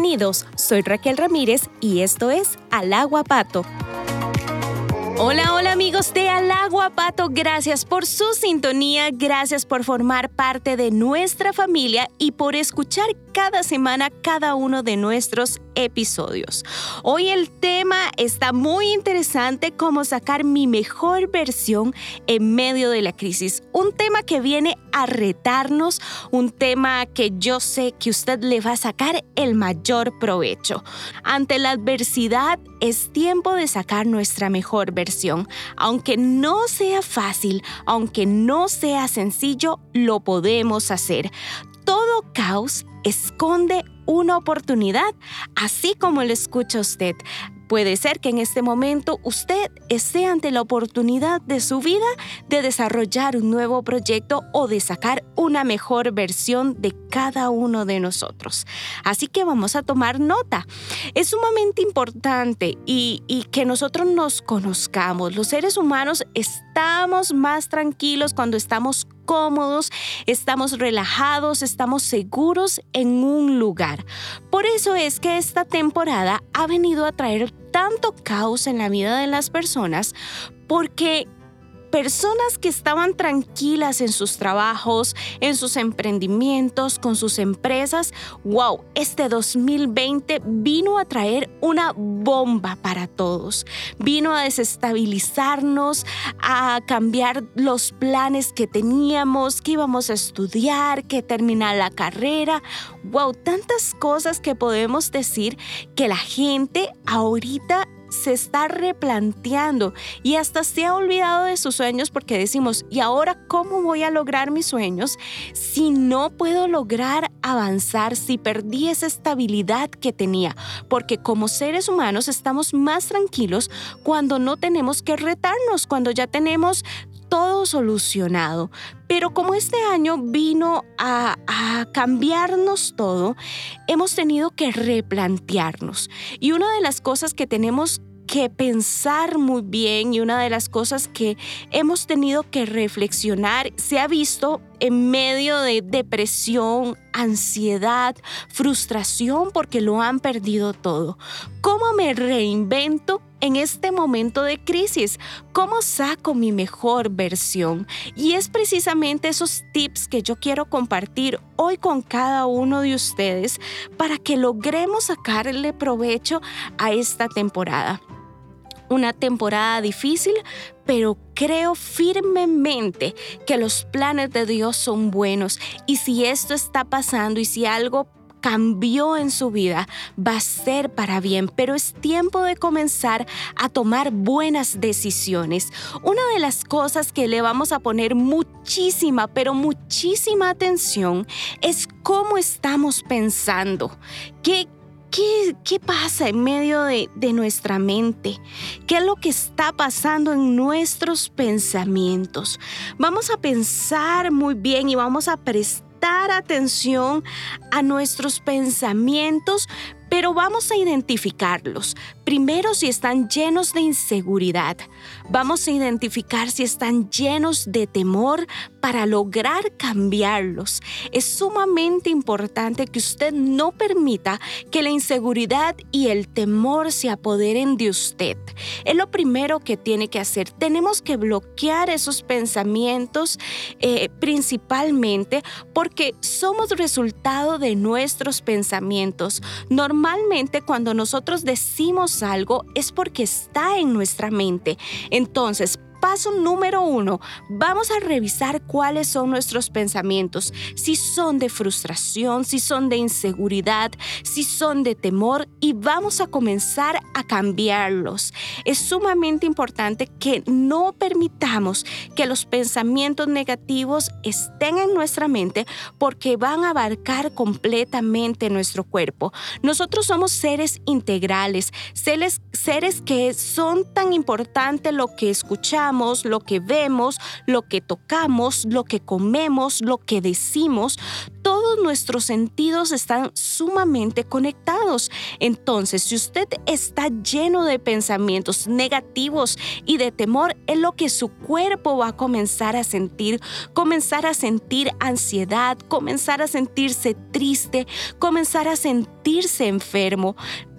Bienvenidos, soy Raquel Ramírez y esto es Al Agua Pato. Hola, hola amigos de Al Agua Pato, gracias por su sintonía, gracias por formar parte de nuestra familia y por escuchar cada semana cada uno de nuestros episodios. Hoy el tema está muy interesante, cómo sacar mi mejor versión en medio de la crisis. Un tema que viene a retarnos, un tema que yo sé que usted le va a sacar el mayor provecho. Ante la adversidad es tiempo de sacar nuestra mejor versión. Aunque no sea fácil, aunque no sea sencillo, lo podemos hacer. Todo caos esconde una oportunidad, así como lo escucha usted. Puede ser que en este momento usted esté ante la oportunidad de su vida de desarrollar un nuevo proyecto o de sacar una mejor versión de cada uno de nosotros. Así que vamos a tomar nota. Es sumamente importante y, y que nosotros nos conozcamos. Los seres humanos estamos más tranquilos cuando estamos cómodos, estamos relajados, estamos seguros en un lugar. Por eso es que esta temporada ha venido a traer tanto caos en la vida de las personas porque personas que estaban tranquilas en sus trabajos, en sus emprendimientos, con sus empresas, wow, este 2020 vino a traer una bomba para todos. Vino a desestabilizarnos, a cambiar los planes que teníamos, que íbamos a estudiar, que terminar la carrera. Wow, tantas cosas que podemos decir que la gente ahorita se está replanteando y hasta se ha olvidado de sus sueños porque decimos, ¿y ahora cómo voy a lograr mis sueños si no puedo lograr avanzar, si perdí esa estabilidad que tenía? Porque como seres humanos estamos más tranquilos cuando no tenemos que retarnos, cuando ya tenemos todo solucionado. Pero como este año vino a, cambiarnos todo, hemos tenido que replantearnos. Y una de las cosas que tenemos que pensar muy bien y una de las cosas que hemos tenido que reflexionar se ha visto en medio de depresión, ansiedad, frustración porque lo han perdido todo. ¿Cómo me reinvento en este momento de crisis? ¿Cómo saco mi mejor versión? Y es precisamente esos tips que yo quiero compartir hoy con cada uno de ustedes para que logremos sacarle provecho a esta temporada una temporada difícil, pero creo firmemente que los planes de Dios son buenos y si esto está pasando y si algo cambió en su vida va a ser para bien, pero es tiempo de comenzar a tomar buenas decisiones. Una de las cosas que le vamos a poner muchísima, pero muchísima atención es cómo estamos pensando. ¿Qué, ¿Qué, pasa en medio de, de nuestra mente? ¿Qué es lo que está pasando en nuestros pensamientos? Vamos a pensar muy bien y vamos a prestar atención a nuestros pensamientos, pero vamos a identificarlos. Primero si están llenos de inseguridad. Vamos a identificar si están llenos de temor para lograr cambiarlos. Es sumamente importante que usted no permita que la inseguridad y el temor se apoderen de usted. Es lo primero que tiene que hacer. Tenemos que bloquear esos pensamientos eh, principalmente porque somos resultado de nuestros pensamientos. Normalmente cuando nosotros decimos algo es porque está en nuestra mente. Entonces, paso número uno, vamos a revisar cuáles son nuestros pensamientos, si son de frustración, si son de inseguridad, si son de temor y vamos a comenzar a cambiarlos. Es sumamente importante que no permitamos que los pensamientos negativos estén en nuestra mente porque van a abarcar completamente nuestro cuerpo. Nosotros somos seres integrales, seres, seres que son tan importantes lo que escuchamos, lo que vemos, lo que tocamos, lo que comemos, lo que decimos, todo todos nuestros sentidos están sumamente conectados. Entonces, si usted está lleno de pensamientos negativos y de temor, es lo que su cuerpo va a comenzar a sentir, comenzar a sentir ansiedad, comenzar a sentirse triste, comenzar a sentirse enfermo.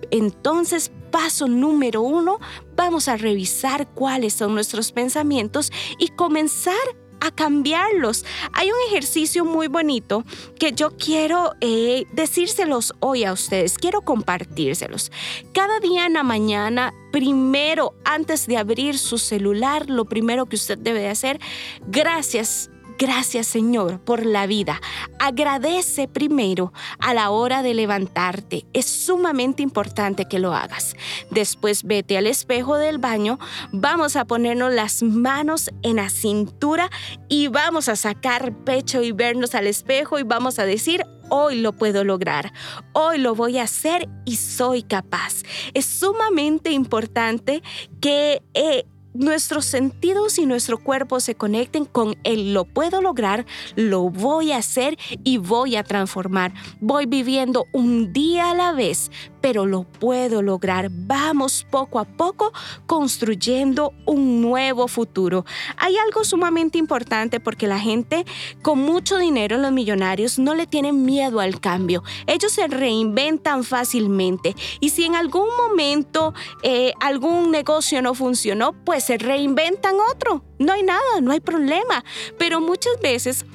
Entonces, paso número uno, vamos a revisar cuáles son nuestros pensamientos y comenzar a cambiarlos. Hay un ejercicio muy bonito que yo quiero eh, decírselos hoy a ustedes, quiero compartírselos. Cada día en la mañana, primero, antes de abrir su celular, lo primero que usted debe hacer, gracias Gracias Señor por la vida. Agradece primero a la hora de levantarte. Es sumamente importante que lo hagas. Después vete al espejo del baño. Vamos a ponernos las manos en la cintura y vamos a sacar pecho y vernos al espejo y vamos a decir, hoy lo puedo lograr, hoy lo voy a hacer y soy capaz. Es sumamente importante que eh, nuestros sentidos y nuestro cuerpo se conecten con el lo puedo lograr, lo voy a hacer y voy a transformar. Voy viviendo un día a la vez, pero lo puedo lograr. Vamos poco a poco construyendo un nuevo futuro. Hay algo sumamente importante porque la gente con mucho dinero, los millonarios, no le tienen miedo al cambio. Ellos se reinventan fácilmente y si en algún momento eh, algún negocio no funcionó, pues se reinventan otro. No hay nada, no hay problema. Pero muchas veces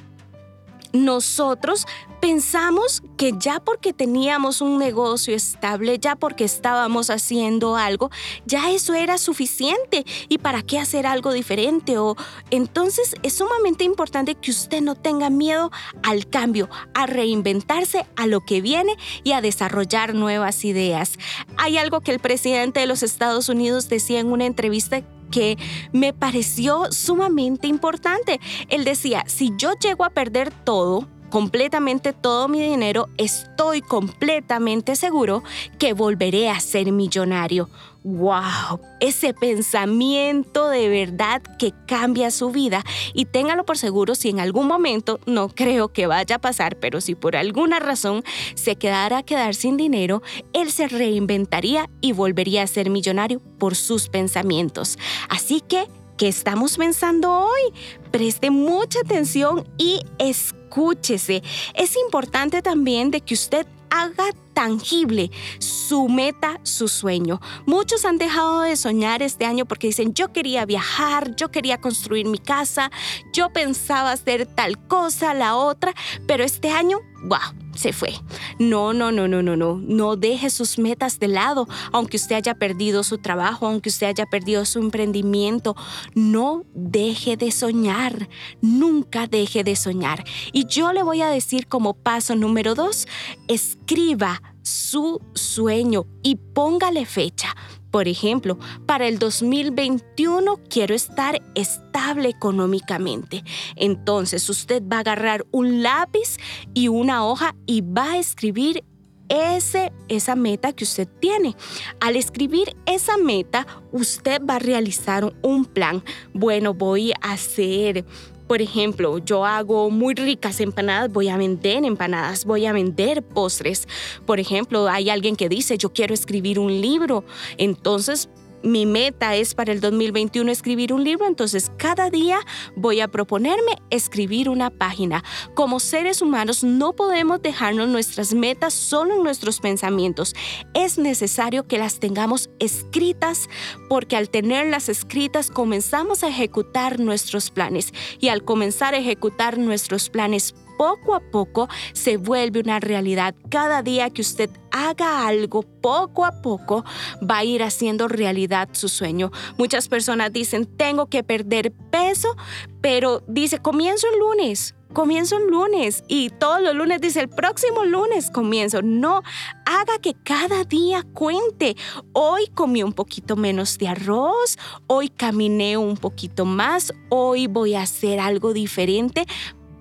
nosotros pensamos que ya porque teníamos un negocio estable, ya porque estábamos haciendo algo, ya eso era suficiente y para qué hacer algo diferente o entonces es sumamente importante que usted no tenga miedo al cambio, a reinventarse a lo que viene y a desarrollar nuevas ideas. Hay algo que el presidente de los Estados Unidos decía en una entrevista que me pareció sumamente importante. Él decía, si yo llego a perder todo, completamente todo mi dinero, estoy completamente seguro que volveré a ser millonario. ¡Wow! Ese pensamiento de verdad que cambia su vida y téngalo por seguro si en algún momento, no creo que vaya a pasar, pero si por alguna razón se quedara a quedar sin dinero, él se reinventaría y volvería a ser millonario por sus pensamientos. Así que, ¿qué estamos pensando hoy? Preste mucha atención y escúchese. Es importante también de que usted haga tangible su meta, su sueño. Muchos han dejado de soñar este año porque dicen, yo quería viajar, yo quería construir mi casa, yo pensaba hacer tal cosa, la otra, pero este año, wow, se fue. No, no, no, no, no, no. No deje sus metas de lado, aunque usted haya perdido su trabajo, aunque usted haya perdido su emprendimiento. No deje de soñar. Nunca deje de soñar. Y yo le voy a decir como paso número dos, escriba su sueño y póngale fecha. Por ejemplo, para el 2021 quiero estar estable económicamente. Entonces usted va a agarrar un lápiz y una hoja y va a escribir ese, esa meta que usted tiene. Al escribir esa meta, usted va a realizar un plan. Bueno, voy a hacer por ejemplo, yo hago muy ricas empanadas, voy a vender empanadas, voy a vender postres. Por ejemplo, hay alguien que dice, yo quiero escribir un libro. Entonces, mi meta es para el 2021 escribir un libro, entonces cada día voy a proponerme escribir una página. Como seres humanos no podemos dejarnos nuestras metas solo en nuestros pensamientos. Es necesario que las tengamos escritas porque al tenerlas escritas comenzamos a ejecutar nuestros planes y al comenzar a ejecutar nuestros planes poco a poco se vuelve una realidad. Cada día que usted haga algo, poco a poco va a ir haciendo realidad su sueño. Muchas personas dicen, tengo que perder peso, pero dice, comienzo el lunes. Comienzo el lunes y todos los lunes dice el próximo lunes comienzo. No, haga que cada día cuente. Hoy comí un poquito menos de arroz, hoy caminé un poquito más, hoy voy a hacer algo diferente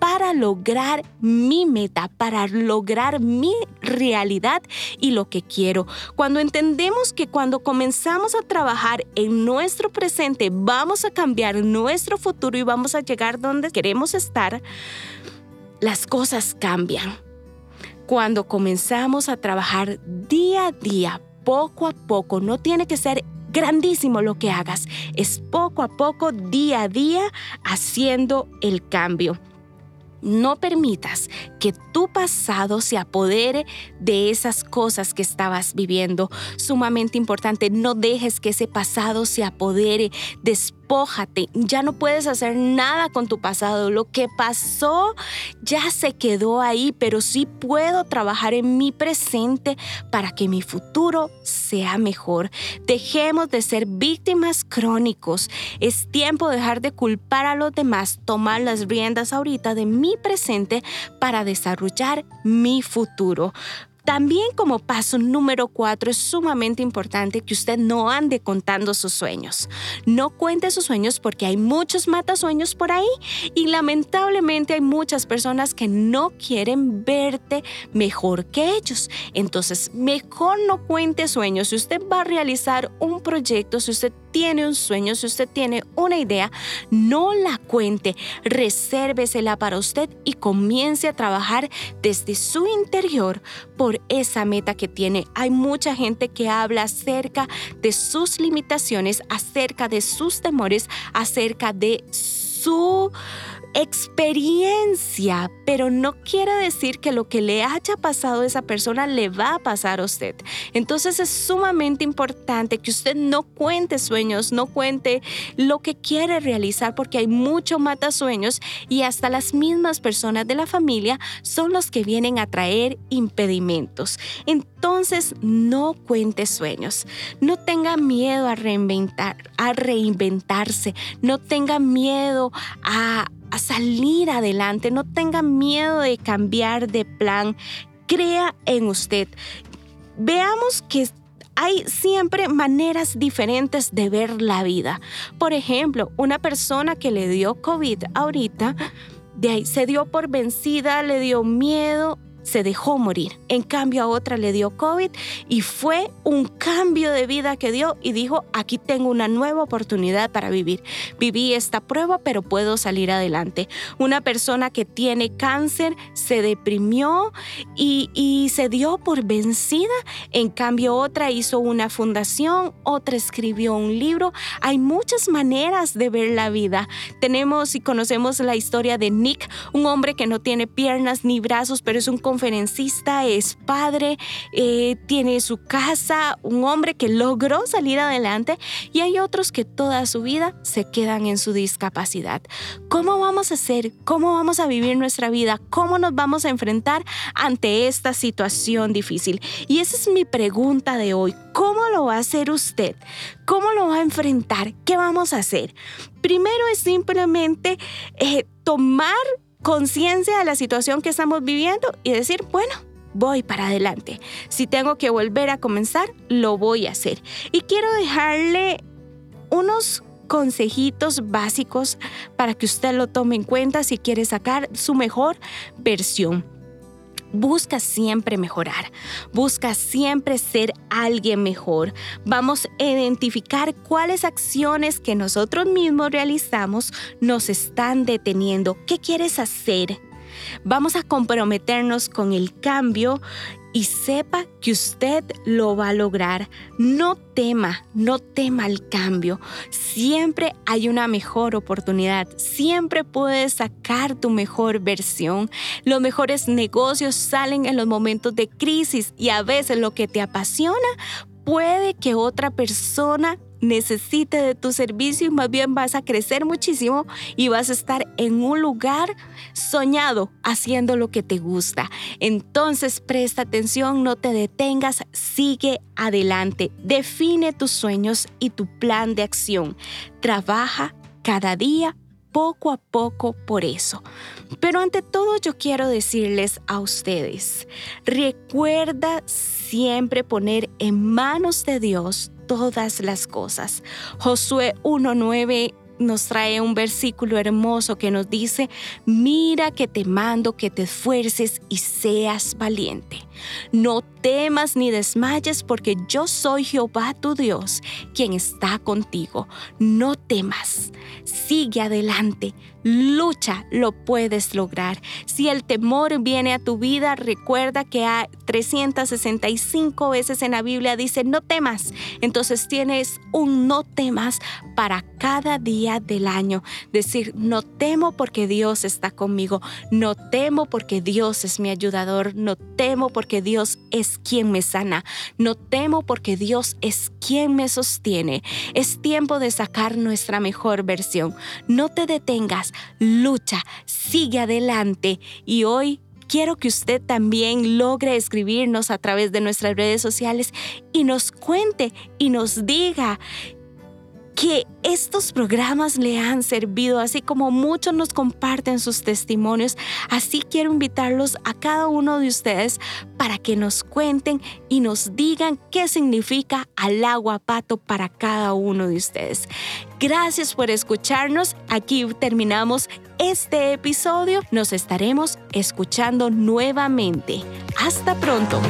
para lograr mi meta, para lograr mi realidad y lo que quiero. Cuando entendemos que cuando comenzamos a trabajar en nuestro presente, vamos a cambiar nuestro futuro y vamos a llegar donde queremos estar, las cosas cambian cuando comenzamos a trabajar día a día, poco a poco, no tiene que ser grandísimo lo que hagas, es poco a poco, día a día, haciendo el cambio. No permitas que tu pasado se apodere de esas cosas que estabas viviendo. Sumamente importante, no dejes que ese pasado se apodere. Despójate, ya no puedes hacer nada con tu pasado. Lo que pasó ya se quedó ahí, pero sí puedo trabajar en mi presente para que mi futuro sea mejor. Dejemos de ser víctimas crónicos. Es tiempo de dejar de culpar a los demás, tomar las riendas ahorita de mi presente para desarrollar mi futuro. También como paso número cuatro es sumamente importante que usted no ande contando sus sueños. No cuente sus sueños porque hay muchos matasueños por ahí y lamentablemente hay muchas personas que no quieren verte mejor que ellos. Entonces, mejor no cuente sueños. Si usted va a realizar un proyecto, si usted tiene un sueño, si usted tiene una idea, no la cuente, resérvesela para usted y comience a trabajar desde su interior por esa meta que tiene. Hay mucha gente que habla acerca de sus limitaciones, acerca de sus temores, acerca de su experiencia, pero no quiere decir que lo que le haya pasado a esa persona le va a pasar a usted. Entonces es sumamente importante que usted no cuente sueños, no cuente lo que quiere realizar, porque hay mucho mata sueños y hasta las mismas personas de la familia son los que vienen a traer impedimentos. Entonces no cuente sueños, no tenga miedo a reinventar, a reinventarse, no tenga miedo a a salir adelante, no tenga miedo de cambiar de plan, crea en usted. Veamos que hay siempre maneras diferentes de ver la vida. Por ejemplo, una persona que le dio COVID ahorita, de ahí se dio por vencida, le dio miedo, se dejó morir. En cambio a otra le dio COVID y fue un cambio de vida que dio y dijo, aquí tengo una nueva oportunidad para vivir. Viví esta prueba, pero puedo salir adelante. Una persona que tiene cáncer se deprimió y, y se dio por vencida. En cambio otra hizo una fundación, otra escribió un libro. Hay muchas maneras de ver la vida. Tenemos y conocemos la historia de Nick, un hombre que no tiene piernas ni brazos, pero es un conferencista, es padre, eh, tiene su casa, un hombre que logró salir adelante y hay otros que toda su vida se quedan en su discapacidad. ¿Cómo vamos a hacer? ¿Cómo vamos a vivir nuestra vida? ¿Cómo nos vamos a enfrentar ante esta situación difícil? Y esa es mi pregunta de hoy. ¿Cómo lo va a hacer usted? ¿Cómo lo va a enfrentar? ¿Qué vamos a hacer? Primero es simplemente eh, tomar conciencia de la situación que estamos viviendo y decir, bueno, voy para adelante. Si tengo que volver a comenzar, lo voy a hacer. Y quiero dejarle unos consejitos básicos para que usted lo tome en cuenta si quiere sacar su mejor versión. Busca siempre mejorar, busca siempre ser alguien mejor. Vamos a identificar cuáles acciones que nosotros mismos realizamos nos están deteniendo. ¿Qué quieres hacer? Vamos a comprometernos con el cambio y sepa que usted lo va a lograr. No tema, no tema el cambio. Siempre hay una mejor oportunidad. Siempre puedes sacar tu mejor versión. Los mejores negocios salen en los momentos de crisis y a veces lo que te apasiona puede que otra persona necesite de tu servicio y más bien vas a crecer muchísimo y vas a estar en un lugar soñado haciendo lo que te gusta. Entonces presta atención, no te detengas, sigue adelante, define tus sueños y tu plan de acción. Trabaja cada día poco a poco por eso. Pero ante todo yo quiero decirles a ustedes, recuerda siempre poner en manos de Dios todas las cosas. Josué 1.9 nos trae un versículo hermoso que nos dice, mira que te mando que te esfuerces y seas valiente. No temas ni desmayes porque yo soy Jehová tu Dios, quien está contigo. No temas, sigue adelante, lucha, lo puedes lograr. Si el temor viene a tu vida, recuerda que hay 365 veces en la Biblia dice no temas. Entonces tienes un no temas para cada día del año. Decir, no temo porque Dios está conmigo, no temo porque Dios es mi ayudador, no temo porque Dios es quien me sana, no temo porque Dios es quien me sostiene. Es tiempo de sacar nuestra mejor versión. No te detengas, lucha, sigue adelante. Y hoy quiero que usted también logre escribirnos a través de nuestras redes sociales y nos cuente y nos diga que estos programas le han servido, así como muchos nos comparten sus testimonios. Así quiero invitarlos a cada uno de ustedes para que nos cuenten y nos digan qué significa al agua pato para cada uno de ustedes. Gracias por escucharnos. Aquí terminamos este episodio. Nos estaremos escuchando nuevamente. Hasta pronto.